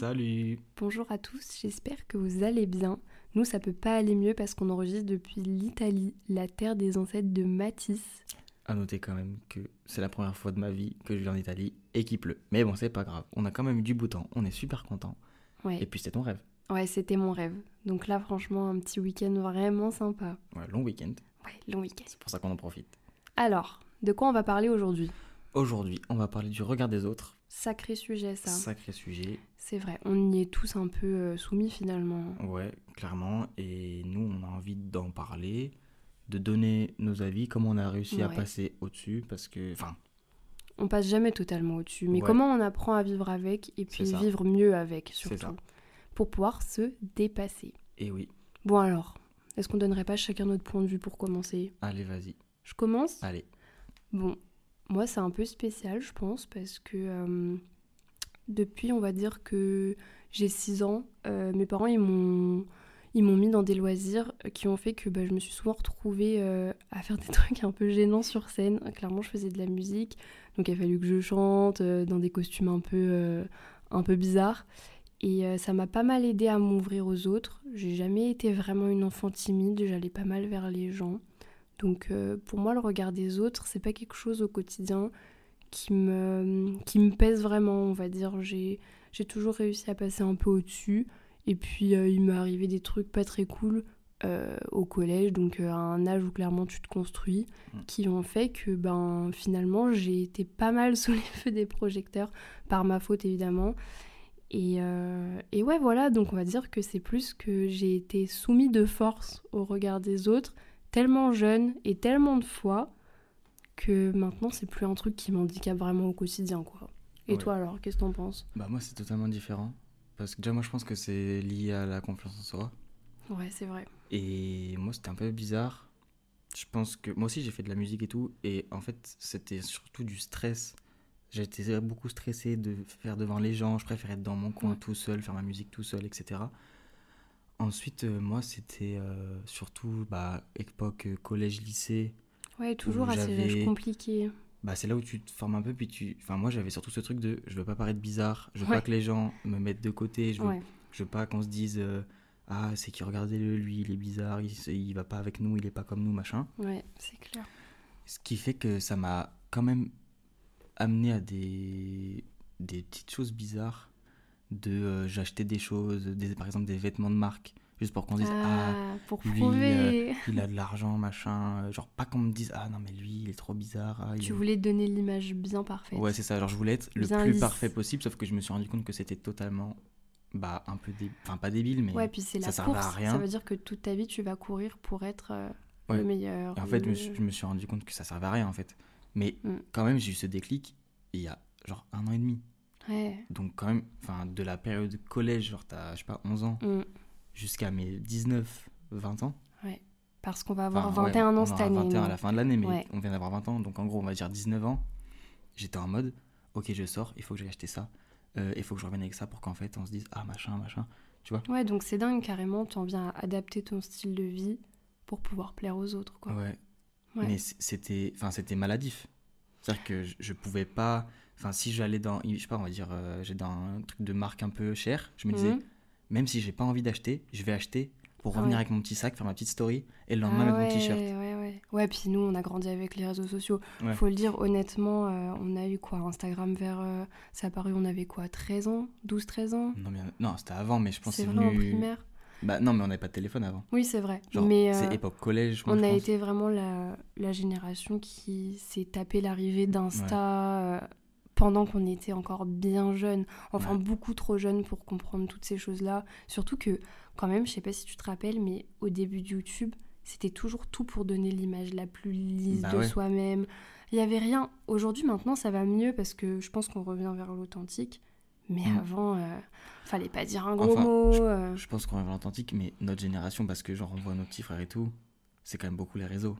Salut Bonjour à tous, j'espère que vous allez bien. Nous, ça peut pas aller mieux parce qu'on enregistre depuis l'Italie, la terre des ancêtres de Matisse. À noter quand même que c'est la première fois de ma vie que je vais en Italie et qu'il pleut. Mais bon, c'est pas grave, on a quand même eu du beau temps, on est super content. Ouais, Et puis c'était ton rêve. ouais c'était mon rêve. Donc là, franchement, un petit week-end vraiment sympa. Ouais, long week-end, Ouais, long week-end. c'est pour ça qu'on en profite. Alors, de quoi on va parler aujourd'hui? Aujourd'hui, on va parler du regard des autres. Sacré sujet, ça. Sacré sujet. C'est vrai, on y est tous un peu euh, soumis finalement. Ouais, clairement. Et nous, on a envie d'en parler, de donner nos avis, comment on a réussi à passer au-dessus. Parce que, enfin, On passe jamais totalement au-dessus, mais Ouais. comment on apprend à vivre avec et puis vivre mieux avec surtout, pour pouvoir se dépasser. et oui, Bon alors, est-ce qu'on donnerait pas chacun notre point de vue pour commencer? Allez, vas-y. Je commence? Allez. Bon, moi c'est un peu spécial, je pense, parce que euh, depuis, on va dire que j'ai 6 ans, euh, mes parents ils m'ont ils m'ont mis dans des loisirs qui ont fait que bah, je me suis souvent retrouvée euh, à faire des trucs un peu gênants sur scène. Clairement, je faisais de la musique, donc il a fallu que je chante dans des costumes un peu un peu bizarres. Et ça m'a pas mal aidé à m'ouvrir aux autres. J'ai jamais été vraiment une enfant timide, j'allais pas mal vers les gens. Donc euh, pour moi, le regard des autres, c'est pas quelque chose au quotidien qui me, qui me pèse vraiment, on va dire. J'ai, j'ai toujours réussi à passer un peu au-dessus. Et puis euh, il m'est arrivé des trucs pas très cool euh, au collège, donc à un âge où clairement tu te construis, Mm. qui ont fait que ben finalement j'ai été pas mal sous les feux des projecteurs, par ma faute évidemment. Et, euh, et ouais, voilà, donc on va dire que c'est plus que j'ai été soumis de force au regard des autres, tellement jeune et tellement de fois, que maintenant c'est plus un truc qui m'handicape vraiment au quotidien, quoi. Et Ouais. toi alors, qu'est-ce que t'en penses? Bah, moi, c'est totalement différent. Parce que déjà, moi, je pense que c'est lié à la confiance en soi. Ouais, c'est vrai. Et moi, c'était un peu bizarre. Je pense que moi aussi, j'ai fait de la musique et tout. Et en fait, c'était surtout du stress. J'étais beaucoup stressé de faire devant les gens. Je préférais être dans mon coin Ouais. tout seul, faire ma musique tout seul, etc. Ensuite, euh, moi, c'était euh, surtout bah, époque euh, collège-lycée. Ouais, toujours à ces âges compliqués. Bah, c'est là où tu te formes un peu. Puis tu... enfin, moi, j'avais surtout ce truc de je veux pas paraître bizarre. Je veux Ouais. pas que les gens me mettent de côté. Je veux Ouais, je veux pas qu'on se dise euh, ah c'est qui regardez-le lui il est bizarre il, il va pas avec nous il est pas comme nous machin ouais, c'est clair. ce qui fait que ça m'a quand même amené à des des petites choses bizarres de euh, j'achetais des choses des, par exemple des vêtements de marque juste pour qu'on dise ah Ah, pour lui, prouver. il a de l'argent machin euh, genre pas qu'on me dise ah non mais lui il est trop bizarre ah, Tu est- voulais donner l'image bien parfaite. ouais c'est ça genre je voulais être le plus lisse. parfait possible sauf que je me suis rendu compte que c'était totalement bah un peu débile enfin pas débile mais Ouais, puis c'est ça la servait à rien. Ça veut dire que toute ta vie, tu vas courir pour être euh, Ouais. le meilleur. Et en fait, je me, le- suis, je me suis rendu compte que ça servait à rien en fait. Mais Mm. quand même, j'ai eu ce déclic il y a genre un an et demi. Ouais. Donc quand même, enfin de la période collège, genre t'as, je sais pas, 11 ans, Mm. jusqu'à mes 19, 20 ans. Parce qu'on va avoir Enfin, ouais, 21 on ans cette année. 21 à la fin de l'année, mais Ouais. on vient d'avoir 20 ans. Donc en gros, on va dire 19 ans. J'étais en mode, ok, je sors, il faut que j'aille acheter ça. Euh, Il faut que je revienne avec ça pour qu'en fait on se dise, ah machin, machin. Ouais, donc c'est dingue carrément. T'en viens à adapter ton style de vie pour pouvoir plaire aux autres, quoi. Ouais. Ouais. Mais c'était, enfin, c'était maladif. C'est-à-dire que je, je pouvais pas. Enfin, si j'allais dans, je sais pas, on va dire, euh, j'ai dans un truc de marque un peu cher, je me disais, Mhm. même si j'ai pas envie d'acheter, je vais acheter pour Ah revenir ouais. avec mon petit sac, faire ma petite story et le lendemain Ah mettre ouais, mon t-shirt. Ouais, ouais. Ouais, puis nous, on a grandi avec les réseaux sociaux. Ouais. Faut le dire honnêtement, euh, on a eu quoi Instagram vers. euh, ça a paru, on avait quoi 13 ans 12, 13 ans? Non, mais, non, c'était avant, mais je pense que C'est vrai en venu. primaire Bah non, mais on n'avait pas de téléphone avant. Oui, c'est vrai. Genre, Mais c'est euh, époque collège, moi, on je a pense. été vraiment la, la génération qui s'est tapé l'arrivée d'Insta pendant qu'on était encore bien jeune. Enfin, Ouais. beaucoup trop jeune pour comprendre toutes ces choses-là. Surtout que, quand même, je sais pas si tu te rappelles, mais au début de YouTube, c'était toujours tout pour donner l'image la plus lisse Bah de ouais. soi-même. Il y avait rien. Aujourd'hui, maintenant, ça va mieux parce que je pense qu'on revient vers l'authentique. Mais Mm. avant, euh, fallait pas dire un gros Enfin, mot. euh. Je pense qu'on revient à l'authentique, mais notre génération, parce que genre on voit nos petits frères et tout, c'est quand même beaucoup les réseaux.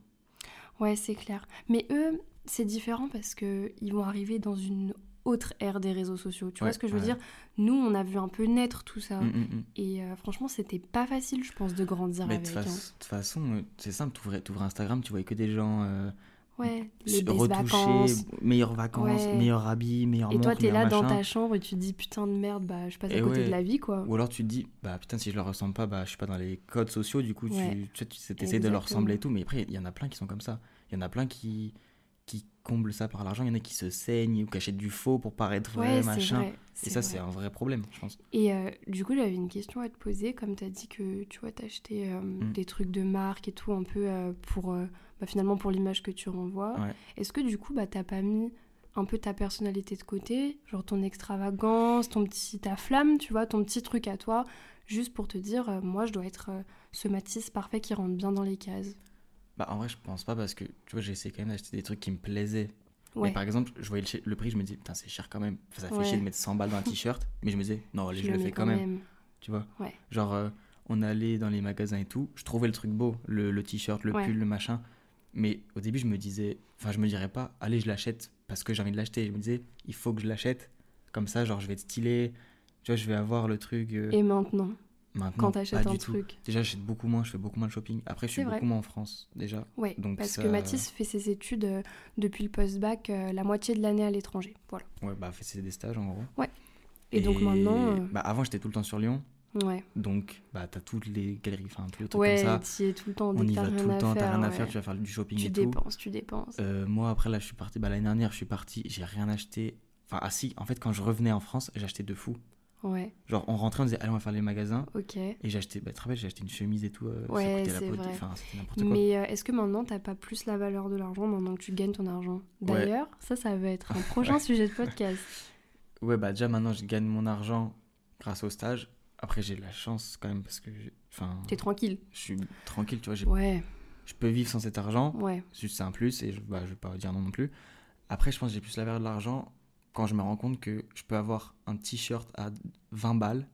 Ouais, c'est clair. Mais eux, c'est différent parce que ils vont arriver dans une autre ère des réseaux sociaux. Tu vois ce que je veux ouais. dire? Nous, on a vu un peu naître tout ça. Mm, mm, mm. Et euh, franchement, c'était pas facile, je pense, de grandir Mais de avec. hein. de toute façon, euh, c'est simple, t'ouvrais t'ouvrais Instagram, tu voyais que des gens euh, Ouais, les best retoucher, vacances. meilleures vacances, Ouais. meilleurs habits, meilleures Et toi, t'es là meilleurs dans ta chambre et tu te dis putain de merde, bah je passe à côté de la vie quoi. Ou alors tu te dis, bah putain, si je leur ressemble pas, bah je suis pas dans les codes sociaux, du coup tu, tu, sais, tu essaies de leur ressembler et tout. Mais après, il y en a plein qui sont comme ça. Il y en a plein qui comblent ça par l'argent. Il y en a qui se saignent ou qui achètent du faux pour paraître vrai, Ouais, machin. vrai. Et ça, c'est un vrai problème, je pense. Et euh, du coup, j'avais une question à te poser. Comme tu as dit que tu vois, t'achetais euh, Mm. des trucs de marque et tout, un peu euh, pour euh, bah, finalement pour l'image que tu renvoies. Ouais. Est-ce que du coup, bah, t'as pas mis un peu ta personnalité de côté, genre ton extravagance, ton petit, ta flamme, tu vois, ton petit truc à toi, juste pour te dire, moi, je dois être ce Matisse parfait qui rentre bien dans les cases? Bah en vrai, je pense pas parce que tu vois, j'ai essayé quand même d'acheter des trucs qui me plaisaient. Ouais. Mais par exemple, je voyais le, prix, je me dis, putain, c'est cher quand même. Enfin, ça fait Ouais. chier de mettre 100 balles dans un t-shirt. mais je me disais, non, allez, je, le fais quand même. Tu vois? Ouais. Genre, euh, on allait dans les magasins et tout. Je trouvais le truc beau, le, le t-shirt, le pull, le machin. Mais au début, je me disais, enfin, je me dirais pas, allez, je l'achète parce que j'ai envie de l'acheter. Je me disais, il faut que je l'achète. Comme ça, genre, je vais être stylé. Tu vois, je vais avoir le truc. euh, Et maintenant, maintenant, quand du un tout. truc. Déjà, j'achète beaucoup moins, je fais beaucoup moins de shopping. Après, je suis vrai. beaucoup moins en France, déjà. Ouais, Donc parce ça- que Mathis fait ses études euh, depuis le post-bac euh, la moitié de l'année à l'étranger. Voilà. Ouais, bah, c'est des stages en gros. Et, donc maintenant, euh, Bah, avant, j'étais tout le temps sur Lyon. ouais, Donc, bah, t'as toutes les galeries, enfin, tous les trucs ouais, comme ça. es tout le temps. Dès On y va tout le temps, t'as rien à ouais. faire, tu vas faire du shopping Tu et tout. dépenses, tu dépenses. Moi, après, là, je suis parti. Bah, l'année dernière, je suis parti. J'ai rien acheté. Enfin, ah si, en fait, quand je revenais en France, j'achetais de fou. Ouais, Genre, on rentrait, on disait, allez, on va faire les magasins. ok. Et j'ai acheté, bah, tu te rappelles, j'ai acheté une chemise et tout. euh, Ouais, ça coûtait c'est vrai. Enfin, n'importe quoi. Mais euh, est-ce que maintenant t'as pas plus la valeur de l'argent maintenant que tu gagnes ton argent? Ouais. D'ailleurs, ça, ça va être un prochain sujet de podcast. Ouais, bah, déjà, maintenant, je gagne mon argent grâce au stage. Après, j'ai de la chance quand même parce que, enfin, T'es tranquille. je suis tranquille, tu vois. j'ai- Ouais, Je peux vivre sans cet argent. ouais, Juste, c'est un plus et je, bah, je vais pas dire non non plus. Après, je pense que j'ai plus la valeur de l'argent quand je me rends compte que je peux avoir un t-shirt à 20 balles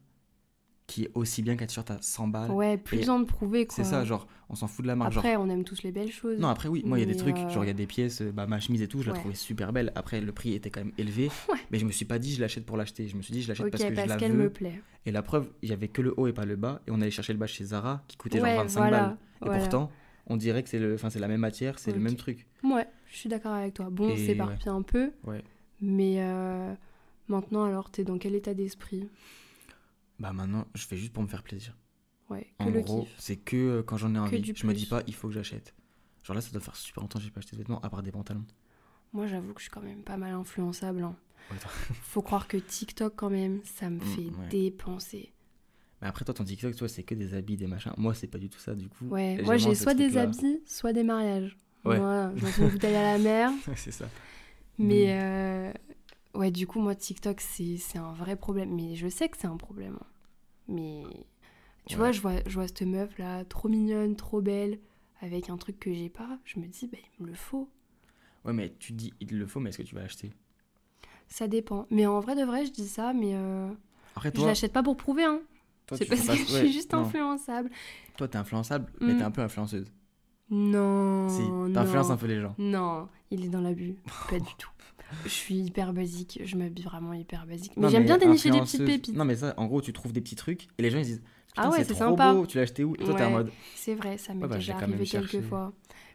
qui est aussi bien qu'un t-shirt à 100 balles. ouais, plus besoin de prouver quoi. C'est ça, genre, on s'en fout de la marque. genre- Après, on aime tous les belles choses. Non, après, oui, moi, il y a des trucs, euh, genre, il y a des pièces, euh, bah, ma chemise et tout, je la trouvais super belle. Après, le prix était quand même élevé, Ouais. mais je me suis pas dit, je l'achète pour l'acheter. Je me suis dit, je l'achète Ok, parce que je la qu'elle veux. me plaît. Et la preuve, il y avait que le haut et pas le bas, et on allait chercher le bas chez Zara qui coûtait ouais, genre 25 voilà. balles. Et voilà. pourtant, on dirait que c'est le, enfin, la même matière, c'est le même truc. Ouais, je suis d'accord avec toi. Bon, on s'éparpille un peu, Ouais. Mais euh, maintenant, alors, t'es dans quel état d'esprit? Bah maintenant, je fais juste pour me faire plaisir. Ouais, que En le gros, c'est que euh, quand j'en ai envie. Je me dis plus. pas, il faut que j'achète. Genre là, ça doit faire super longtemps que j'ai pas acheté de vêtements, à part des pantalons. Moi, j'avoue que je suis quand même pas mal influençable. hein. Ouais. Faut croire que TikTok, quand même, ça me Mm, fait ouais. dépenser. Mais après, toi, ton TikTok, toi, c'est que des habits, des machins. Moi, c'est pas du tout ça, du coup. Ouais, moi, j'ai soit des habits, soit des mariages. Ouais. Voilà, lance une bouteille à la mer. c'est ça. Mais Mm. euh, ouais, du coup, moi, TikTok, c'est un vrai problème. Mais je sais que c'est un problème. hein. Mais tu Ouais. vois, je vois, je vois cette meuf là, trop mignonne, trop belle, avec un truc que j'ai pas. Je me dis, bah, il me le faut. Ouais, mais tu dis, il le faut, mais est-ce que tu vas l'acheter? Ça dépend. Mais en vrai de vrai, je dis ça, mais euh, Après, je l'achète pas pour prouver. Hein. C'est parce que je ouais, suis juste non. influençable. Toi, t'es influençable, mais Mm. t'es un peu influenceuse. Non. si, t'influences un peu les gens. Non, il est dans l'abus. Pas du tout. Je suis hyper basique. Je m'habille vraiment hyper basique. Mais j'aime bien dénicher des petites pépites. Non, mais ça, en gros, tu trouves des petits trucs et les gens ils disent Ah ouais, c'est sympa. beau, tu l'as acheté où? Et toi, t'es en mode C'est vrai, ça m'est Ouais, bah, déjà arrivé quelques cherché. fois.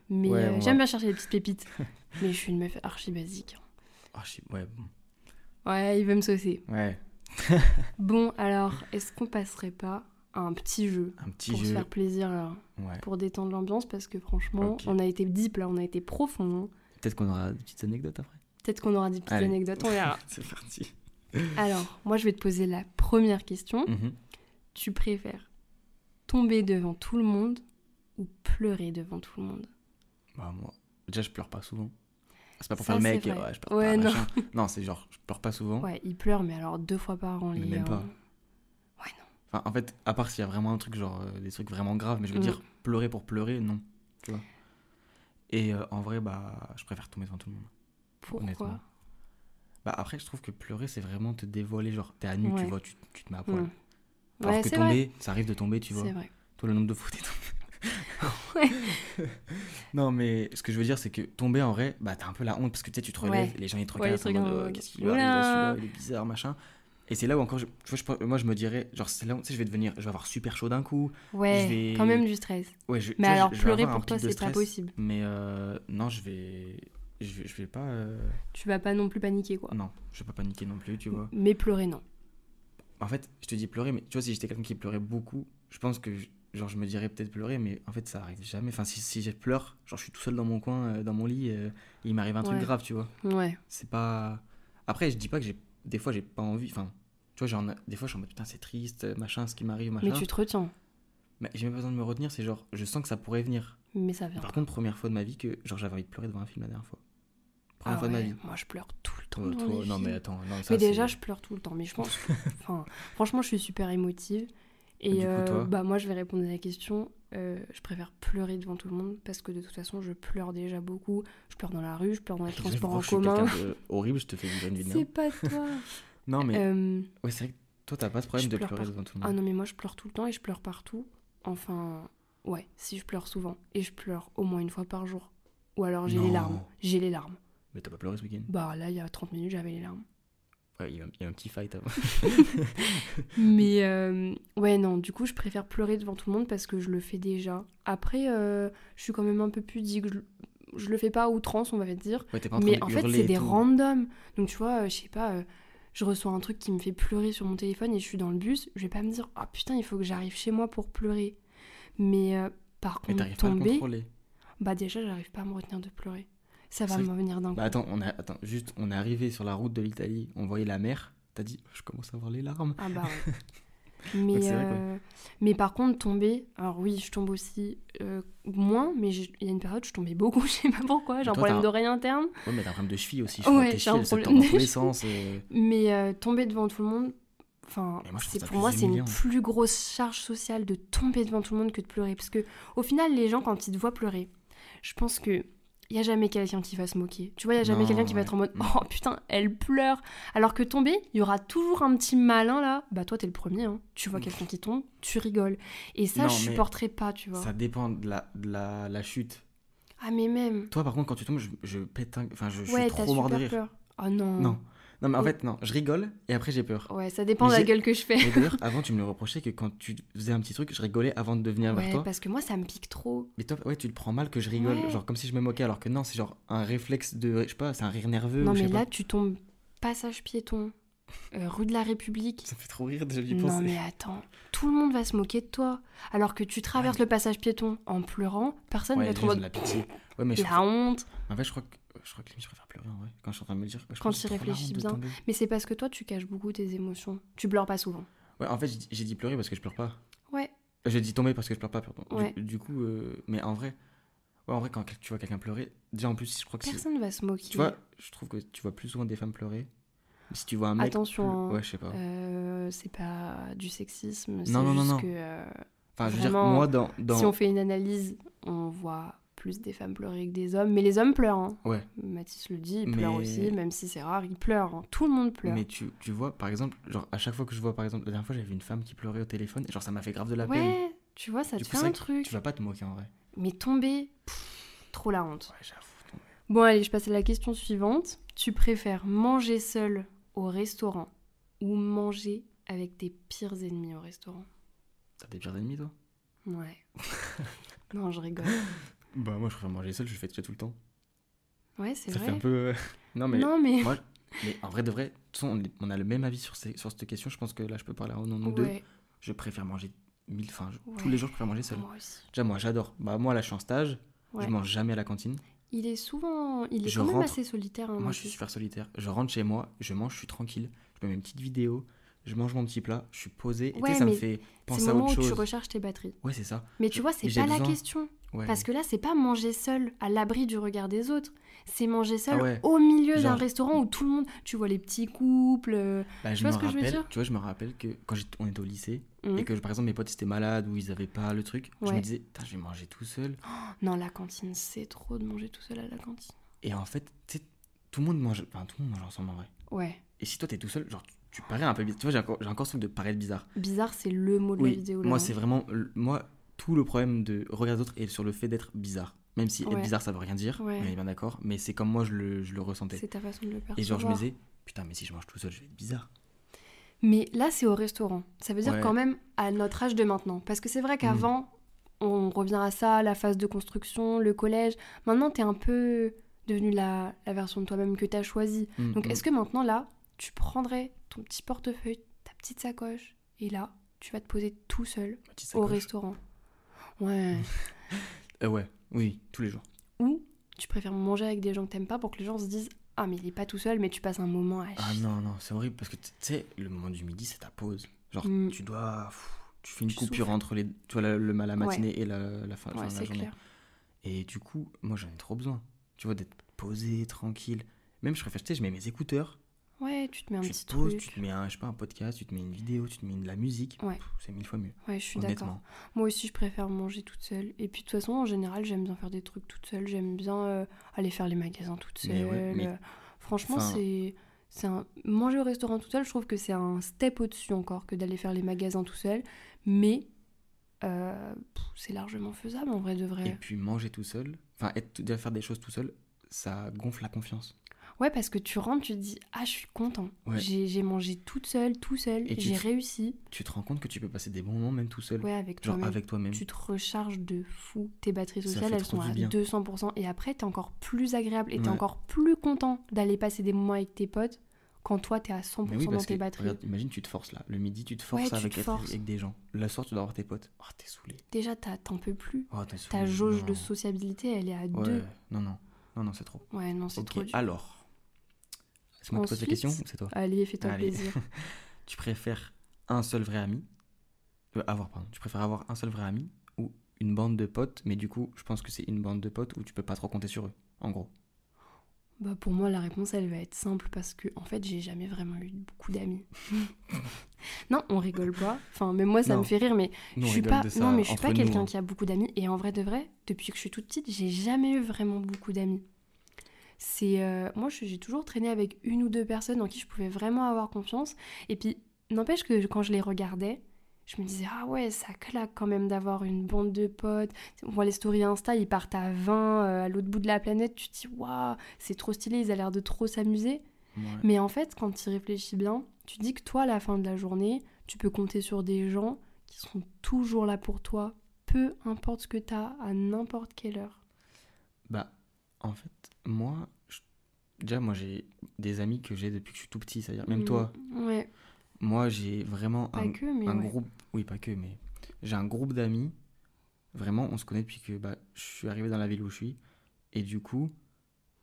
Mais Ouais, euh, j'aime bien chercher les petites pépites. mais je suis une meuf archi basique. Ah, sais- ouais, bon. Ouais, il veut me saucer. ouais, Bon, alors, est-ce qu'on passerait pas un petit jeu un petit pour se jeu. faire plaisir là Ouais. Pour détendre l'ambiance Parce que franchement, on a été deep là, on a été profond. hein. Peut-être qu'on aura des petites anecdotes après. Peut-être qu'on aura des petites Allez. anecdotes, on verra. c'est parti. alors, moi je vais te poser la première question. Mhm. Tu préfères tomber devant tout le monde ou pleurer devant tout le monde? Bah, moi, déjà, je pleure pas souvent. C'est pas pour Ça, faire le mec, ouais, je pleure Ouais, pas, non. non, c'est genre, je pleure pas souvent. Ouais, il pleure, mais alors deux fois par an. Les même pas. Enfin, en fait, à part s'il y a vraiment un truc, genre euh, des trucs vraiment graves, mais je veux Mm. dire, pleurer pour pleurer, non. Tu vois. Et euh, en vrai, bah, je préfère tomber devant tout le monde. Pourquoi honnêtement. Bah, après, je trouve que pleurer, c'est vraiment te dévoiler. Genre, t'es à nu, tu Ouais. vois, tu, tu te mets à poil. Mm. Alors Ouais, que vrai. tomber, ça arrive de tomber, tu vois. C'est vrai. Toi, le nombre de fois t'es tombé. Ouais. non, mais ce que je veux dire, c'est que tomber en vrai, bah, t'as un peu la honte parce que tu sais, tu te relèves, Ouais. les gens ils te Ouais, regardent, ils te en mode, euh, qu'est-ce qu'il lui arrive, là, celui-là, il est bizarre, machin. Et c'est là où encore, je, tu vois, je moi je me dirais, genre, c'est là où tu sais, je vais devenir, je vais avoir super chaud d'un coup. Ouais, vais- quand même du stress. Ouais, je- Mais vois, alors, pleurer pour toi, c'est pas possible. Mais euh, non, je vais, je vais, je vais pas, euh, Tu vas pas non plus paniquer, quoi. non, je vais pas paniquer non plus, tu vois. Mais pleurer, non. En fait, je te dis pleurer, mais tu vois, si j'étais quelqu'un qui pleurait beaucoup, je pense que, genre, je me dirais peut-être pleurer, mais en fait, ça arrive jamais. Enfin, si, si je pleure, genre, je suis tout seul dans mon coin, euh, dans mon lit, euh, il m'arrive un truc grave, tu vois. Ouais. C'est pas. Après, je dis pas que j'ai. Des fois, j'ai pas envie. Enfin, tu vois, genre, des fois, je suis en mode putain, c'est triste, machin, ce qui m'arrive, machin. Mais tu te retiens. Mais j'ai même pas besoin de me retenir, c'est genre, je sens que ça pourrait venir. Mais ça vient. Par contre, première fois de ma vie que, genre, j'avais envie de pleurer devant un film la dernière fois. Première Ah fois de ma vie. Moi, je pleure tout le temps. Oh, dans toi, les non, mais attends, non, ça, Mais déjà, je pleure tout le temps. Mais je pense. enfin, franchement, je suis super émotive. Et coup, euh, toi bah, moi, je vais répondre à la question. Euh, je préfère pleurer devant tout le monde parce que de toute façon, je pleure déjà beaucoup. Je pleure dans la rue, je pleure dans les je transports en que je suis commun. de horrible, je te fais une vie de C'est pas toi. Non, mais Euh, ouais, c'est vrai que toi, t'as pas ce problème je de pleure pleurer devant tout le Ah monde. non, mais moi, je pleure tout le temps et je pleure partout. Enfin, ouais, si je pleure souvent. Et je pleure au moins une fois par jour. Ou alors j'ai les larmes. J'ai les larmes. Mais t'as pas pleuré ce week-end? Bah là, il y a 30 minutes, j'avais les larmes. Ouais, il y, a, il y a un petit fight avant. Mais euh, ouais, non, du coup, je préfère pleurer devant tout le monde parce que je le fais déjà. Après, euh, je suis quand même un peu pudique. Je, je le fais pas à outrance, on va dire. Ouais, t'es pas en Mais en fait, c'est des randoms. Donc, tu vois, je sais pas, euh, je reçois un truc qui me fait pleurer sur mon téléphone et je suis dans le bus. Je vais pas me dire, ah putain, il faut que j'arrive chez moi pour pleurer. Mais euh, par Mais contre, t'arrives pas à le tomber, contrôler. bah déjà, j'arrive pas à me retenir de pleurer. Ça va me venir d'un coup. Bah attends, on a, attends, juste, on est arrivé sur la route de l'Italie, on voyait la mer, t'as dit, je commence à avoir les larmes. Ah bah ouais. Mais, vrai, euh, mais par contre, tomber, alors oui, je tombe aussi euh, moins, mais il y a une période, je tombais beaucoup, je sais pas pourquoi, j'ai un problème d'oreille interne. Ouais, mais t'as un problème de cheville aussi, je Ouais, crois. Tes j'ai chevilles, problème tordent dans de tous les sens. euh. Mais euh, tomber devant tout le monde, enfin, c'est ça pour moi, c'est une plus grosse charge sociale de tomber devant tout le monde que de pleurer. Parce que au final, les gens, quand ils te voient pleurer, je pense que. Il n'y a jamais quelqu'un qui va se moquer. Tu vois, il n'y a jamais quelqu'un qui va être en mode Mm. Oh putain, elle pleure. Alors que tomber, il y aura toujours un petit malin là. Bah, toi, t'es le premier. Hein. Tu vois quelqu'un qui tombe, tu rigoles. Et ça, Non, je supporterai pas, tu vois. Ça dépend de la, de la, la chute. Ah, mais même. Toi, par contre, quand tu tombes, je, je pète un... Enfin, je, je ouais, suis trop mort de rire. peur. Oh non. Non. Non, mais en fait, non, je rigole et après j'ai peur. Ouais, ça dépend de la gueule que je fais. D'ailleurs, avant, tu me le reprochais que quand tu faisais un petit truc, je rigolais avant de venir vers Ouais, toi. parce que moi, ça me pique trop. Mais toi, ouais, tu le prends mal que je rigole, Ouais. genre comme si je me moquais, alors que non, c'est genre un réflexe de, je sais pas, c'est un rire nerveux. Non, je mais là, pas. tu tombes passage piéton, euh, rue de la République. ça fait trop rire déjà d'y Non, penser. mais attends, tout le monde va se moquer de toi. Alors que tu traverses le passage piéton en pleurant, personne Ouais, va être en déjà, mode la pitié. Ouais, mais je, la honte. en fait, je crois que je crois que limite, je préfère pleurer en vrai. Quand je suis en train de me dire, je Quand tu réfléchis bien. Mais c'est parce que toi, tu caches beaucoup tes émotions. Tu pleures pas souvent. Ouais, en fait, j'ai dit- pleurer parce que je pleure pas. Ouais. J'ai dit tomber parce que je pleure pas, pardon. Du- Ouais. Du, coup, euh, mais en vrai, ouais, en vrai, quand tu vois quelqu'un pleurer, déjà en plus, je crois que Personne va se moquer. tu vois, je trouve que tu vois plus souvent des femmes pleurer. Mais si tu vois un mec, Attention, hein. ouais, je sais pas. Euh, c'est pas du sexisme. Non, non, non, juste non. que euh, Enfin, je veux dire, moi, dans, dans... si on fait une analyse, on voit plus des femmes pleurer que des hommes. Mais les hommes pleurent. hein. ouais. Mathis le dit, il Mais- pleure aussi, même si c'est rare, il pleure. hein. Tout le monde pleure. Mais tu, tu vois, par exemple, genre à chaque fois que je vois, par exemple, la dernière fois, j'avais vu une femme qui pleurait au téléphone, et genre ça m'a fait grave de la peine. Ouais, tu vois, ça Du te coup, fait un truc. Tu vas pas te moquer en vrai. Mais tomber, pff, trop la honte. Ouais, j'avoue. Bon, allez, je passe à la question suivante. Tu préfères manger seul au restaurant ou manger avec tes pires ennemis au restaurant? T'as des pires ennemis, toi? Ouais. non, je rigole. Bah, moi, je préfère manger seul, je le fais déjà tout le temps. Ouais, c'est Ça vrai. fait un peu. euh, non, mais. Non, mais. Moi, mais en vrai de vrai, on, on a le même avis sur, ces- sur cette question. Je pense que là, je peux parler au nom de nous deux. Je préfère manger mille. Enfin, je- tous les jours, je préfère manger seul. moi aussi. Déjà, moi, j'adore. Bah, moi, là, je suis en stage. Ouais. Je mange jamais à la cantine. Il est souvent. Il est Je quand même rentre- assez solitaire. hein, Moi, je suis super solitaire. Je rentre chez moi, je mange, je suis tranquille. Je mets mes petites vidéos, je mange mon petit plat, je suis posé. Et Ouais, sais, ça me fait C'est penser le à moment autre où tu chose. recharges tes batteries. Ouais, c'est ça. Mais tu vois, c'est pas la question. Ouais. Parce que là, c'est pas manger seul à l'abri du regard des autres. C'est manger seul Ah ouais. au milieu d'un restaurant où tout le monde. Tu vois les petits couples. euh, Bah, je Tu vois me ce que je veux rappelle, dire tu vois, je me rappelle que quand on était au lycée hum. et que par exemple mes potes étaient malades ou ils avaient pas le truc, je me disais, je vais manger tout seul. Non, la cantine, c'est trop de manger tout seul à la cantine. Et en fait, tu sais, tout le monde mange, enfin tout le monde mange ensemble en vrai. Ouais. Et si toi t'es tout seul, genre tu, parais un peu bizarre. Tu vois, j'ai encore, encore ce truc de paraître bizarre. Bizarre, c'est le mot de la vidéo. là, moi c'est vraiment, moi tout le problème de regarder d'autres est sur le fait d'être bizarre. Même si Ouais. être bizarre ça veut rien dire, Ouais. on est bien d'accord, mais c'est comme moi je le, je le ressentais. C'est ta façon de le percevoir. Et genre je me disais, putain mais si je mange tout seul je vais être bizarre. Mais là, c'est au restaurant. Ça veut dire Ouais. quand même à notre âge de maintenant. Parce que c'est vrai qu'avant, on revient à ça, la phase de construction, le collège. Maintenant, t'es un peu devenu la, la version de toi-même que t'as choisie. Mm, Donc, mm. est-ce que maintenant, là, tu prendrais ton petit portefeuille, ta petite sacoche, et là, tu vas te poser tout seul au restaurant Ouais. Euh, ouais, oui, tous les jours. Ou tu préfères manger avec des gens que t'aimes pas pour que les gens se disent Ah, mais il est pas tout seul, mais tu passes un moment à Ah non, non, c'est horrible parce que tu sais, le moment du midi, c'est ta pause. Genre, Mm. tu dois. pff, Tu fais une Tu coupure entre les, tu vois, la, le, la matinée et la, la fin Ouais, enfin, la journée. clair. Et du coup, moi, j'en ai trop besoin. Tu vois, d'être posé, tranquille. Même, je préfère, tu sais, je mets mes écouteurs. Ouais, tu te mets un tu petit te poses, truc. tu te mets un, je sais pas, un podcast, tu te mets une vidéo, tu te mets de la musique. Ouais. C'est mille fois mieux. Ouais, je suis d'accord. Moi aussi, je préfère manger toute seule. Et puis, de toute façon, en général, j'aime bien faire des trucs toute seule. J'aime bien euh, aller faire les magasins toute seule. Mais ouais, mais- Franchement, Enfin- c'est. C'est un... Manger au restaurant tout seul, je trouve que c'est un step au-dessus encore que d'aller faire les magasins tout seul. Mais euh, c'est largement faisable en vrai de Et vrai. puis, manger tout seul, enfin, être, faire des choses tout seul, ça gonfle la confiance. Ouais, parce que tu rentres, tu te dis Ah, je suis content. Ouais. J'ai mangé toute seule, tout seul. J'ai réussi. Tu te rends compte que tu peux passer des bons moments même tout seul. Ouais, avec Genre toi-même. avec toi-même. tu te recharges de fou. Tes batteries sociales, elles sont à bien. 200%. Et après, t'es encore plus agréable et t'es Ouais. encore plus content d'aller passer des moments avec tes potes quand toi, t'es à 100% Mais oui, dans que, tes batteries. regarde, imagine, tu te forces là. Le midi, tu te forces Ouais, tu avec, te être forces. avec des gens. Le soir, tu dois avoir tes potes. Oh, t'es saoulé. Déjà, t'en peux plus. Oh, t'es saoulé. Ta jauge Non. de sociabilité, elle est à Ouais, 2. non, non. Non, non, c'est trop. Ouais, non, c'est trop dur. alors. C'est moi qui pose la question ou c'est toi Allez, fais-toi plaisir. Tu préfères un seul vrai ami Euh, Avoir, pardon. Tu préfères avoir un seul vrai ami ou une bande de potes, mais du coup, je pense que c'est une bande de potes où tu peux pas trop compter sur eux, en gros. Bah, pour moi, la réponse, elle va être simple parce que, en fait, j'ai jamais vraiment eu beaucoup d'amis. non, on rigole pas. Enfin, même moi, ça Non. me fait rire, mais Nous, je suis pas non mais je suis pas quelqu'un hein. qui a beaucoup d'amis et en vrai de vrai depuis que je suis toute petite j'ai jamais eu vraiment beaucoup d'amis c'est euh, moi j'ai toujours traîné avec une ou deux personnes en qui je pouvais vraiment avoir confiance et puis n'empêche que quand je les regardais je me disais ah ouais ça claque quand même d'avoir une bande de potes on voit les stories Insta ils partent à 20 euh, à l'autre bout de la planète tu te dis waouh c'est trop stylé ils ont l'air de trop s'amuser Ouais. mais en fait, quand tu y réfléchis bien, tu dis que toi, à la fin de la journée, tu peux compter sur des gens qui seront toujours là pour toi, peu importe ce que tu as, à n'importe quelle heure. Bah, en fait, moi, je- déjà, moi, j'ai des amis que j'ai depuis que je suis tout petit. C'est-à-dire, même Mm, toi, Ouais, moi, j'ai vraiment pas un, que, mais un ouais. groupe. Oui, pas que, mais j'ai un groupe d'amis. Vraiment, on se connaît depuis que bah, je suis arrivé dans la ville où je suis. Et du coup,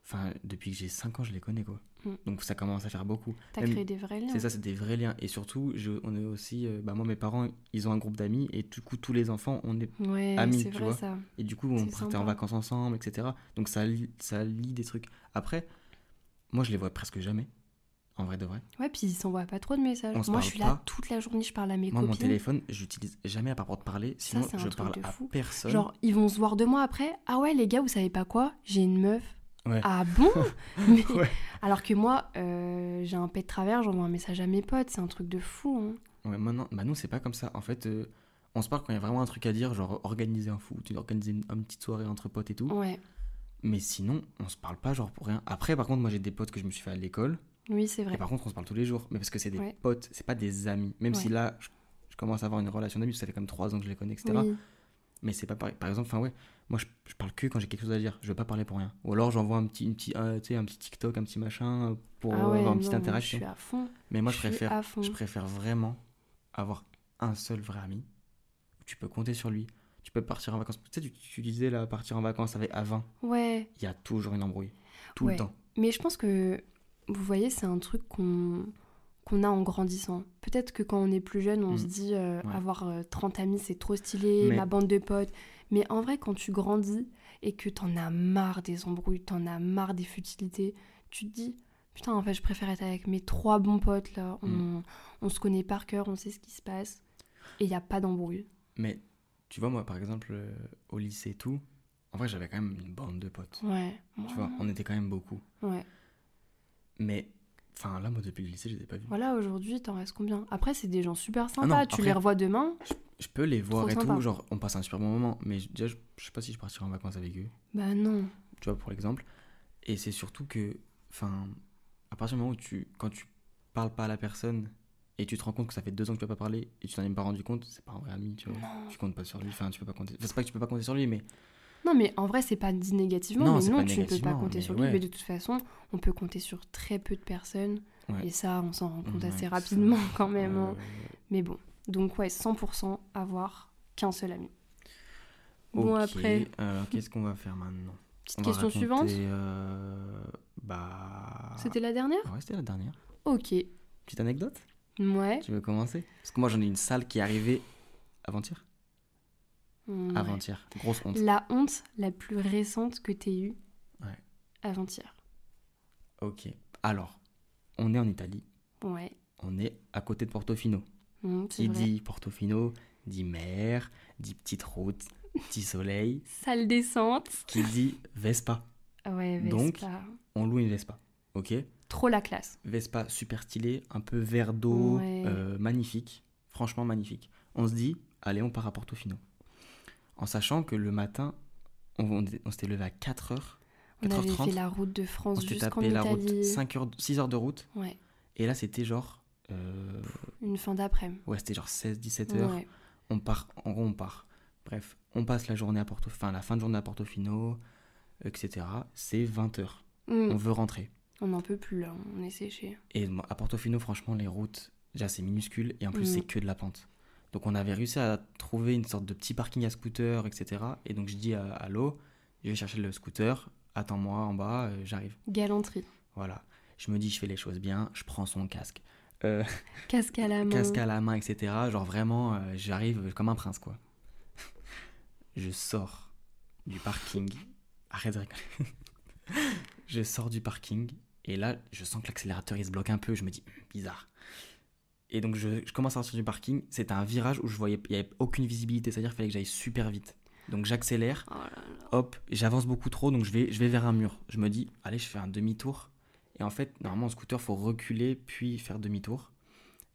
enfin, depuis que j'ai 5 ans, je les connais, quoi. Mm. Donc, ça commence à faire beaucoup. T'as créé des vrais liens. C'est ça, c'est des vrais liens. Et surtout, je, on est aussi. euh, bah, moi, mes parents, ils ont un groupe d'amis. Et du coup, tous les enfants, on est. Ouais, amis, c'est tu vrai vois. ça. Et du coup, on partait en vacances ensemble, etc. Donc, ça ça lie des trucs. Après, moi, je les vois presque jamais. En vrai de vrai. Ouais, puis ils s'envoient pas trop de messages. On Moi, je suis là toute la journée, je parle à mes Moi, mon copines. téléphone, j'utilise jamais à part pour te parler. Sinon, un je parle à fou. personne. Genre, ils vont se voir deux mois après. Ah ouais, les gars, vous savez pas quoi? J'ai une meuf. Ouais. Ah bon Mais- Ouais. Alors que moi, euh, j'ai un pet de travers, j'envoie un message à mes potes, c'est un truc de fou. hein. Ouais, non. Bah, nous, c'est pas comme ça. En fait, euh, on se parle quand il y a vraiment un truc à dire, genre organiser un foot, organiser une, une petite soirée entre potes et tout. Ouais, Mais sinon, on se parle pas, genre pour rien. Après, par contre, moi, j'ai des potes que je me suis fait à l'école. oui, c'est Et vrai. par contre, on se parle tous les jours. Mais parce que c'est des Ouais. potes, c'est pas des amis. Même si là, je, je commence à avoir une relation d'amis, ça fait comme 3 ans que je les connais, etc. Oui. Mais c'est pas pareil. Par exemple, enfin ouais, moi je, je parle que quand j'ai quelque chose à dire. Je veux pas parler pour rien. Ou alors j'envoie un petit, une petit, euh, tu sais, un petit TikTok, un petit machin euh, pour ah euh, ouais, avoir une petite interaction. Je suis à fond. Mais moi je je préfère, à fond. je préfère vraiment avoir un seul vrai ami. Tu peux compter sur lui. Tu peux partir en vacances. Tu sais, tu, tu disais là, partir en vacances avec à 20. Ouais, Il y a toujours une embrouille. Tout Ouais. le temps. mais je pense que, vous voyez, c'est un truc qu'on qu'on a en grandissant. Peut-être que quand on est plus jeune, on Mm. se dit euh, Ouais. avoir euh, 30 amis, c'est trop stylé, Mais- ma bande de potes. Mais en vrai, quand tu grandis et que t'en as marre des embrouilles, t'en as marre des futilités, tu te dis, putain, en fait, je préfère être avec mes trois bons potes, là. On, Mm. on se connaît par cœur, on sait ce qui se passe. Et il n'y a pas d'embrouille. Mais tu vois, moi par exemple, euh, au lycée et tout, en vrai j'avais quand même une bande de potes. Ouais. Tu vois, on était quand même beaucoup. Ouais. Mais, enfin là, moi depuis le lycée, je les ai pas vus. Voilà, aujourd'hui, t'en restes combien? Après, c'est des gens super sympas. Ah non, tu les revois demain? Je peux les voir et sympa. tout, genre on passe un super bon moment, mais déjà je, je sais pas si je partirai en vacances avec eux, Bah non. tu vois pour l'exemple. Et c'est surtout que, enfin, à partir du moment où tu, quand tu parles pas à la personne et tu te rends compte que ça fait deux ans que tu n'as pas parlé et tu t'en es pas rendu compte, c'est pas un vrai ami, tu vois. Non. Tu comptes pas sur lui, enfin, tu peux pas compter. Enfin, c'est pas que tu peux pas compter sur lui, mais Non, mais en vrai, c'est pas dit négativement, Non, mais non, tu ne peux pas compter sur lui. ouais. Mais de toute façon, on peut compter sur très peu de personnes. Ouais. Et ça, on s'en rend compte Ouais, assez ça- rapidement quand même. Euh, hein. Mais bon, donc ouais, 100% avoir qu'un seul ami. Bon, après, Alors, qu'est-ce qu'on va faire maintenant? Petite On question raconter, suivante. euh, Bah. C'était la dernière? Ouais, c'était la dernière. Ok. Petite anecdote? Ouais. Tu veux commencer? Parce que moi, j'en ai une salle qui est arrivée avant-hier. Avant-hier. Grosse honte. La honte la plus récente que t'aies eue Ouais. avant-hier. Ok. Alors, on est en Italie. Ouais. On est à côté de Portofino. C'est Qui vrai. dit Portofino dit mer, dit petite route, petit soleil. Sale descente. Qui dit Vespa. Ouais, Donc- Vespa. On loue une Vespa. Ok? Trop la classe. Vespa super stylé, un peu vert d'eau, Ouais. euh, magnifique, franchement magnifique. On se dit, allez, on part à Portofino. En sachant que le matin, on, on- on s'était levé à 4h, On avait 4h30, fait la route de on France jusqu'en tapé la route Italie. 5 heures, 6 heures de route, Ouais. et là c'était genre, euh, Une fin d'après-midi. ouais, c'était genre 16-17 heures, Ouais. on part, en gros on part. Bref, on passe la journée à Porto, enfin la fin de journée à Portofino, etc. C'est 20 heures, Hum, on veut rentrer. On n'en peut plus là, on est séché. Et à Portofino, franchement, les routes, déjà c'est minuscule et en plus Mhm. c'est que de la pente. Donc on avait réussi à trouver une sorte de petit parking à scooter, etc. Et donc je dis à, à l'eau, je vais chercher le scooter, attends-moi en bas, euh, j'arrive. Galanterie. Voilà. Je me dis, je fais les choses bien, je prends son casque. Euh, Casque à la main. casque à la main, etc. Genre vraiment, euh, j'arrive comme un prince, quoi. je sors du parking. Arrête de rigoler. je sors du parking et là, je sens que l'accélérateur il se bloque un peu. Je me dis, Hum, bizarre. Et donc, je, je commence à sortir du parking. C'était un virage où je voyais, il n'y avait aucune visibilité, c'est-à-dire qu'il fallait que j'aille super vite. Donc, j'accélère, Oh là là. hop, j'avance beaucoup trop, donc je vais, je vais vers un mur. Je me dis, allez, je fais un demi-tour. Et en fait, normalement, en scooter, faut reculer puis faire demi-tour.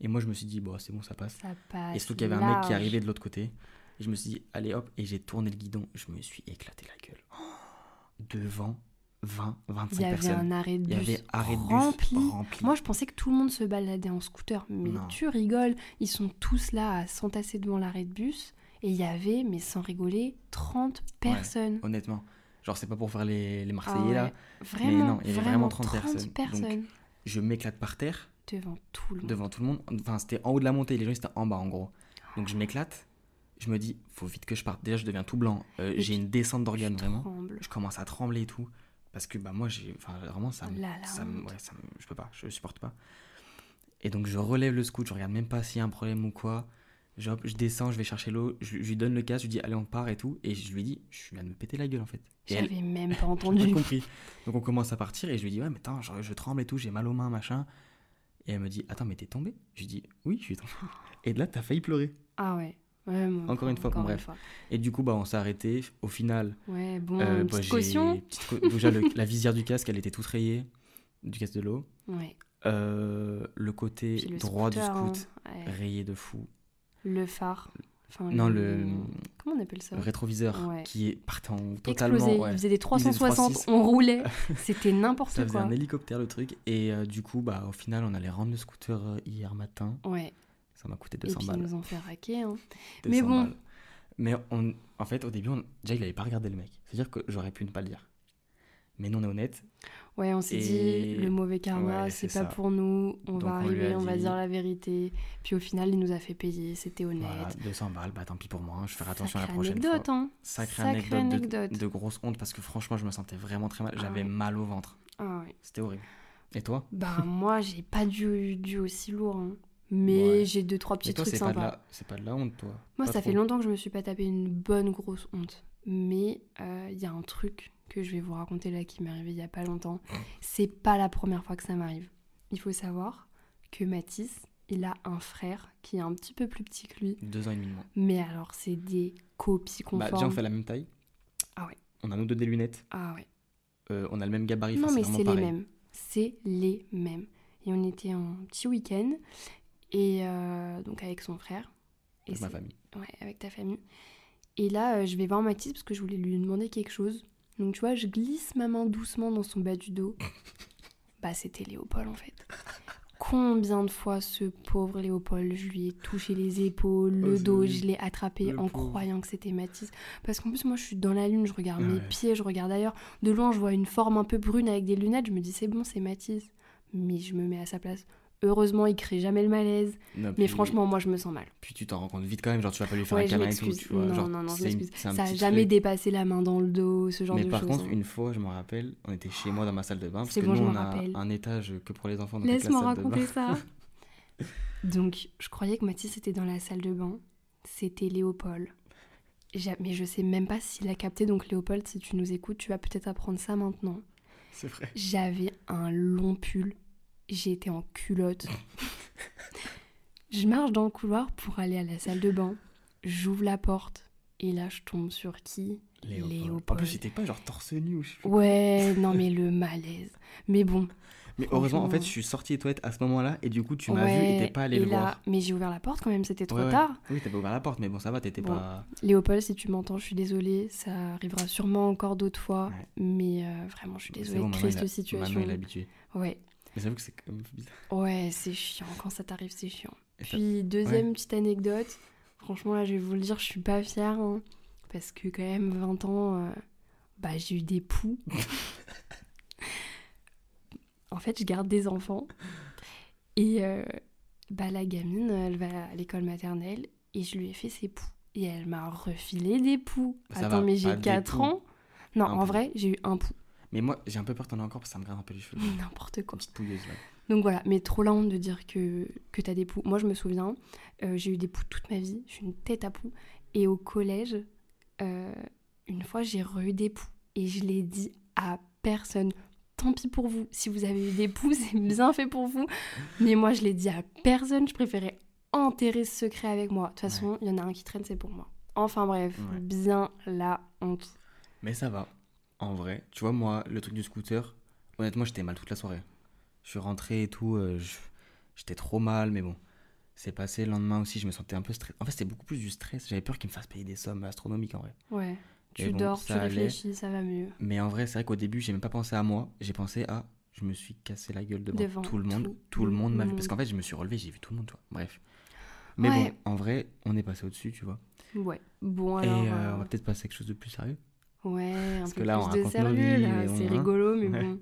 Et moi, je me suis dit, bon, c'est bon, ça passe. Ça passe. Et surtout qu'il y avait un mec qui arrivait de l'autre côté. Et je me suis dit, allez hop, et j'ai tourné le guidon. Je me suis éclaté la gueule. Oh, devant 20, 25 Il y avait personnes. un arrêt de Il y bus avait arrêt de bus rempli. rempli. Moi, je pensais que tout le monde se baladait en scooter, mais Non. tu rigoles. Ils sont tous là à s'entasser devant l'arrêt de bus. Et il y avait, mais sans rigoler, 30 personnes. Honnêtement. Genre, c'est pas pour faire les, les Ah Marseillais ouais. là. Vraiment, non, il y avait vraiment vraiment 30 personnes. Donc, personnes Je m'éclate par terre, devant tout le monde. devant tout le monde. Enfin, c'était en haut de la montée. Les gens, c'était en bas en gros. Donc, je m'éclate. Je me dis, faut vite que je parte. Déjà, je deviens tout blanc. Euh, j'ai une descente d'organes vraiment. tremble. Je commence à trembler et tout. Parce que bah, moi, j'ai. Enfin, vraiment, ça me. Oh là, la ça me- ouais, ça me- je peux pas, je supporte pas. Et donc, je relève le scoot, je regarde même pas s'il y a un problème ou quoi. Je, descends, je vais chercher l'eau, je, je lui donne le casque, je lui dis allez, on part et tout. Et je lui dis, je viens de me péter la gueule en fait. J'avais même pas j'ai pas entendu. compris. Donc, on commence à partir et je lui dis ouais, mais attends, je, je tremble et tout, j'ai mal aux mains, machin. Et elle me dit attends, mais t'es tombé? Je lui dis oui, je suis tombé. Et de là, t'as failli pleurer. Ah ouais. Encore une fois, bon, encore une bref. fois. Et du coup, bah, on s'est arrêté. Au final, Ouais, bon, euh, bah, caution. petite déjà, le- la visière du casque, elle était toute rayée, du casque de l'eau. Ouais. Euh, le côté le droit scooter, du scoot, hein. Rayé de fou. Le phare. Enfin, Non, le, Comment on appelle ça? le rétroviseur Ouais. qui est partant totalement. Explosé. ouais. Il faisait des faisait 360, 360. on roulait. C'était Ça n'importe faisait quoi. un hélicoptère le truc. Et euh, du coup, bah, au final, on allait rendre le scooter hier matin. Ouais. Ça m'a coûté Et 200 puis ils balles. nous ont fait raquer. hein. 200 mais bon. balles. Mais on, en fait, au début, on- déjà, il avait pas regardé le mec. C'est-à-dire que j'aurais pu ne pas le dire. Mais nous, on est honnête. Ouais, on s'est Et- dit, le mauvais karma, Ouais, c'est pas ça. pour nous. On Donc, va on arriver, on va dire la vérité. Puis au final, il nous a fait payer. C'était honnête. Voilà, 200 balles, bah tant pis pour moi. Je ferai attention à la prochaine anecdote, fois. hein. Sacrée, Sacrée anecdote, de- anecdote. De, grosse honte parce que franchement, je me sentais vraiment très mal. Ah J'avais mal au ventre. Ah ouais. C'était horrible. Et toi? Bah moi, j'ai pas dû, dû aussi lourd. hein. Mais Ouais. j'ai deux, trois petits toi, trucs sympas. la... c'est pas de la honte, toi. Moi, Pas ça fait longtemps que je me suis pas tapé une bonne grosse honte. Mais euh, il y a un truc que je vais vous raconter là qui m'est arrivé il y a pas longtemps. C'est pas la première fois que ça m'arrive. Il faut savoir que Mathis, il a un frère qui est un petit peu plus petit que lui. Deux ans et demi de moins. Mais alors, c'est des copies Bah, conformes. déjà, on fait la même taille. Ah ouais. On a nous deux des lunettes. Ah ouais. Euh, on a le même gabarit. Non, mais c'est les mêmes. C'est les mêmes. Et on était en petit week-end. Et euh, donc avec son frère. Et Avec ma famille. Ouais, avec ta famille. Et là, euh, je vais voir Mathis parce que je voulais lui demander quelque chose. Donc, tu vois, je glisse ma main doucement dans son bas du dos. Bah, c'était Léopold en fait. combien de fois ce pauvre Léopold, je lui ai touché les épaules, le Oh, dos, je l'ai attrapé Le en pauvre. croyant que c'était Mathis. Parce qu'en plus, moi, je suis dans la lune, je regarde mes pieds, je regarde ailleurs. De loin, je vois une forme un peu brune avec des lunettes, je me dis, c'est bon, c'est Mathis. Mais je me mets à sa place. Heureusement, il crée jamais le malaise. Non, Mais franchement, moi, je me sens mal. Puis tu t'en rends compte vite quand même, genre tu vas pas lui faire Ouais, un câlin et tout, tu vois. Non, genre, non, non, je m'excuse. Ça a jamais truc. dépassé la main dans le dos, ce genre Mais de par choses. contre, hein. une fois, je me rappelle, on était chez moi dans ma salle de bain, parce C'est que bon, nous, on a rappelle. un étage que pour les enfants. donc Laisse-moi salle de bain. raconter ça. Donc, je croyais que Mathis était dans la salle de bain. C'était Léopold. Mais je sais même pas s'il a capté. Donc, Léopold, si tu nous écoutes, tu vas peut-être apprendre ça maintenant. C'est vrai. J'avais un long pull. J'étais en culotte. je marche dans le couloir pour aller à la salle de bain. J'ouvre la porte. Et là, je tombe sur qui Léopold. En plus, c'était pas genre torse nu ou je sais. Ouais, non, mais le malaise. Mais bon, Mais heureusement, en fait, je suis sorti des toilettes à ce moment-là, et du coup, tu m'as ouais, vu et t'es pas allé le là- voir. Mais j'ai ouvert la porte quand même, c'était trop Ouais, ouais. tard. Oui, t'avais ouvert la porte, mais bon, ça va, t'étais Bon. pas. Léopold, si tu m'entends, je suis désolée. Ça arrivera sûrement encore d'autres fois. Mais euh, vraiment, je suis désolée bon, cette situation. Il est habitué. Ouais, Mais j'avoue que c'est quand même bizarre. ouais c'est chiant. Quand ça t'arrive, c'est chiant. Et ça- Puis, deuxième petite anecdote. Franchement, là, je vais vous le dire, je suis pas fière. hein, parce que, quand même, 20 ans, euh, bah, j'ai eu des poux. en fait, je garde des enfants. Et euh, bah, la gamine, elle va à l'école maternelle. Et je lui ai fait ses poux. Et elle m'a refilé des poux. Ça Attends, va, mais j'ai des 4 poux. ans. Non, Un en pou. vrai, j'ai eu un pou. Mais moi, j'ai un peu peur t'en aies encore parce que ça me gratte un peu les cheveux. N'importe Une quoi. petite pouilleuse là. Donc voilà, mais trop la honte de dire que, que t'as des poux. Moi, je me souviens, euh, j'ai eu des poux toute ma vie. Je suis une tête à poux. Et au collège, euh, une fois, j'ai re-eu des poux. Et je l'ai dit à personne. Tant pis pour vous. Si vous avez eu des poux, c'est bien fait pour vous. Mais moi, je l'ai dit à personne. Je préférais enterrer ce secret avec moi. De toute façon, il y en a un qui traîne, c'est pour moi. Enfin bref, Ouais. bien la honte. Mais ça va. En vrai, tu vois, moi, le truc du scooter, honnêtement, j'étais mal toute la soirée. Je suis rentré et tout, euh, j'étais trop mal, mais bon. C'est passé le lendemain aussi, je me sentais un peu stressé. En fait, c'était beaucoup plus du stress. J'avais peur qu'il me fasse payer des sommes astronomiques en vrai. Ouais. Tu bon, dors, tu allait. réfléchis, ça va mieux. Mais en vrai, c'est vrai qu'au début, j'ai même pas pensé à moi. J'ai pensé à. Je me suis cassé la gueule devant, Devant tout le monde. tout Tout, le monde m'a vu. Parce qu'en fait, je me suis relevé, j'ai vu tout le monde, tu vois. Bref. Mais Ouais. bon, en vrai, on est passé au-dessus, tu vois. Ouais. Bon et alors. euh, euh, on va peut-être passer à quelque chose de plus sérieux. Ouais, un Parce peu que là, plus on de sérieux, bon, C'est hein. rigolo, mais Ouais. bon.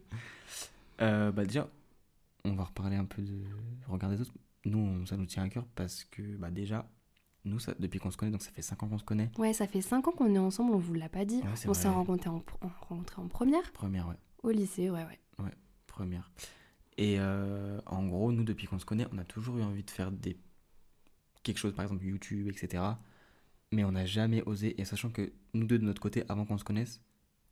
Euh, bah déjà, on va reparler un peu de regard des autres. Nous, on- ça nous tient à cœur parce que bah déjà, nous, ça, depuis qu'on se connaît, donc ça fait 5 ans qu'on se connaît. Ouais, ça fait 5 ans qu'on est ensemble, on vous l'a pas dit. Ouais, on s'est rencontrés en, rencontrés en première, Première, ouais. au lycée, ouais, ouais. Première. Et euh, en gros, nous, depuis qu'on se connaît, on a toujours eu envie de faire des quelque chose, par exemple YouTube, etc. Mais on n'a jamais osé. Et sachant que nous deux, de notre côté, avant qu'on se connaisse,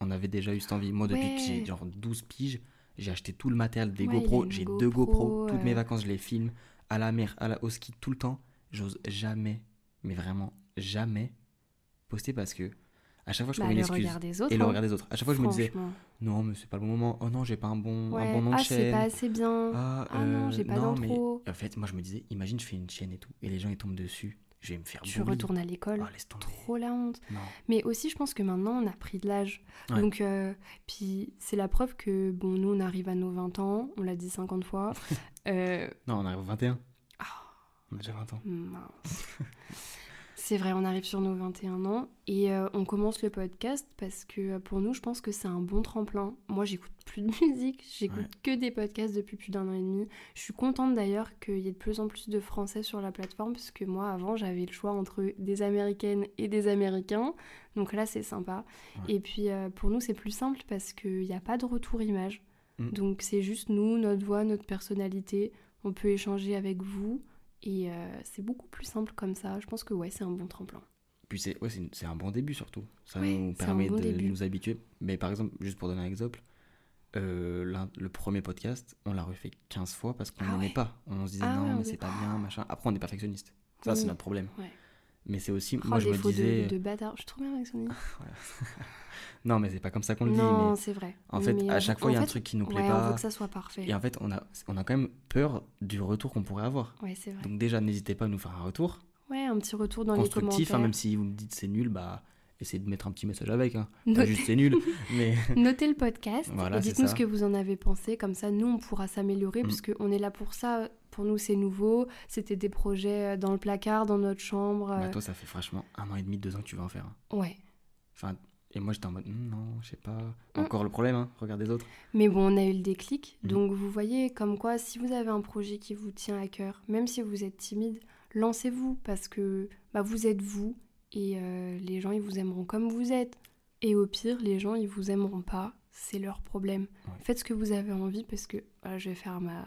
on avait déjà eu cette envie. Moi, depuis que j'ai Ouais. genre 12 piges, j'ai acheté tout le matériel des Ouais, GoPro. J'ai deux GoPro. Toutes mes vacances, je les filme à la mer, à la, au ski, tout le temps. J'ose jamais, mais vraiment jamais poster parce que à chaque fois, je Bah, trouvais une excuse. des autres. Et le hein. regard des autres. À chaque fois, je me disais, non, mais c'est pas le bon moment. Oh non, j'ai pas un bon, Ouais. un bon nom de ah, c'est chaîne. pas assez bien. Ah, Ah non, euh, j'ai pas non, mais. En fait, moi, je me disais, imagine, je fais une chaîne et tout, et les gens, ils tombent dessus. Je vais me faire tu bully. retournes à l'école. Oh. Trop la honte. Non. Mais aussi, je pense que maintenant, on a pris de l'âge. Ouais. Donc, euh, puis c'est la preuve que, bon, nous, on arrive à nos 20 ans, on l'a dit 50 fois. Euh, Non, on arrive au 21. Ah. On a déjà 20 ans. Mince. C'est vrai, on arrive sur nos 21 ans et euh, on commence le podcast parce que euh, pour nous, je pense que c'est un bon tremplin. Moi, j'écoute plus de musique, j'écoute Ouais. que des podcasts depuis plus d'un an et demi. Je suis contente d'ailleurs qu'il y ait de plus en plus de Français sur la plateforme parce que moi, avant, j'avais le choix entre des Américaines et des Américains. Donc là, c'est sympa. Ouais. Et puis euh, pour nous, c'est plus simple parce qu'il n'y a pas de retour image. Mm. Donc c'est juste nous, notre voix, notre personnalité. On peut échanger avec vous. Et euh, c'est beaucoup plus simple comme ça. Je pense que ouais, c'est un bon tremplin. Puis c'est ouais, un bon début surtout. Ça Ouais, nous permet bon de début. nous habituer. Mais par exemple, juste pour donner un exemple, euh, le premier podcast, on l'a refait 15 fois parce qu'on Ah n'aimait ouais. pas. On se disait Ah non, ouais, mais c'est pas bien, machin. Après, on est perfectionniste. Ça, c'est notre problème. Ouais. Mais c'est aussi, Oh, moi, je me défaut de- disais. de, bâtard. Je suis trop bien avec Sony. Non, mais c'est pas comme ça qu'on le dit. non, c'est vrai. En fait, Mais, à chaque fois, il y a un truc qui nous plaît ouais, on veut pas. que ça soit parfait. Et en fait, on a, on a quand même peur du retour qu'on pourrait avoir. Ouais, c'est vrai. Donc déjà, n'hésitez pas à nous faire un retour Ouais, un petit retour dans les constructif, commentaires. hein, même si vous me dites c'est nul, bah essayez de mettre un petit message avec. Hein. Pas Note- juste c'est nul, mais Notez le podcast Voilà, et dites-nous ce que vous en avez pensé. Comme ça, nous, on pourra s'améliorer Mm. qu'on est là pour ça. Pour nous, c'est nouveau. C'était des projets euh, dans le placard, dans notre chambre. Bah, euh, toi, ça fait franchement un an et demi, deux ans que tu vas en faire. un. Ouais. Enfin, et moi, j'étais en mode, Hum, non, je sais pas. Mm. Encore le problème, hein. Regarde les autres. Mais bon, on a eu le déclic. Mhm. Donc, vous voyez, comme quoi, si vous avez un projet qui vous tient à cœur, même si vous êtes timide, lancez-vous parce que bah, vous êtes vous et euh, les gens, ils vous aimeront comme vous êtes. Et au pire, les gens, ils vous aimeront pas. C'est leur problème. Ouais. Faites ce que vous avez envie parce que voilà, je vais faire ma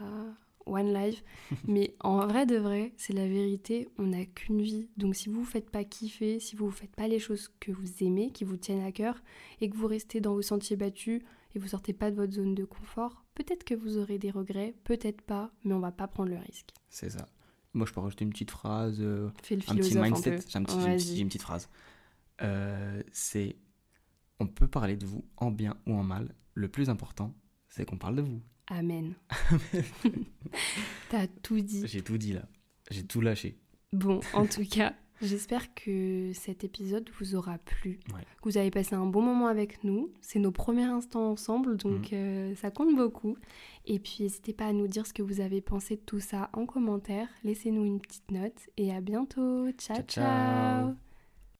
one life. Mais en vrai de vrai, c'est la vérité. On n'a qu'une vie. Donc, si vous vous faites pas kiffer, si vous ne faites pas les choses que vous aimez, qui vous tiennent à cœur, et que vous restez dans vos sentiers battus et vous sortez pas de votre zone de confort, peut-être que vous aurez des regrets, peut-être pas, mais on va pas prendre le risque. C'est ça. Moi, je peux rajouter une petite phrase. euh, Fais le un petit mindset. J'ai un petit- petite- une petite phrase. Euh, c'est on peut parler de vous en bien ou en mal. Le plus important, c'est qu'on parle de vous. Amen. T'as tout dit. J'ai tout dit là. J'ai tout lâché. Bon, en tout cas, j'espère que cet épisode vous aura plu, Ouais. que vous avez passé un bon moment avec nous. C'est nos premiers instants ensemble, donc Mhm. euh, ça compte beaucoup. Et puis, n'hésitez pas à nous dire ce que vous avez pensé de tout ça en commentaire. Laissez-nous une petite note et à bientôt. ciao. Ciao, ciao. ciao.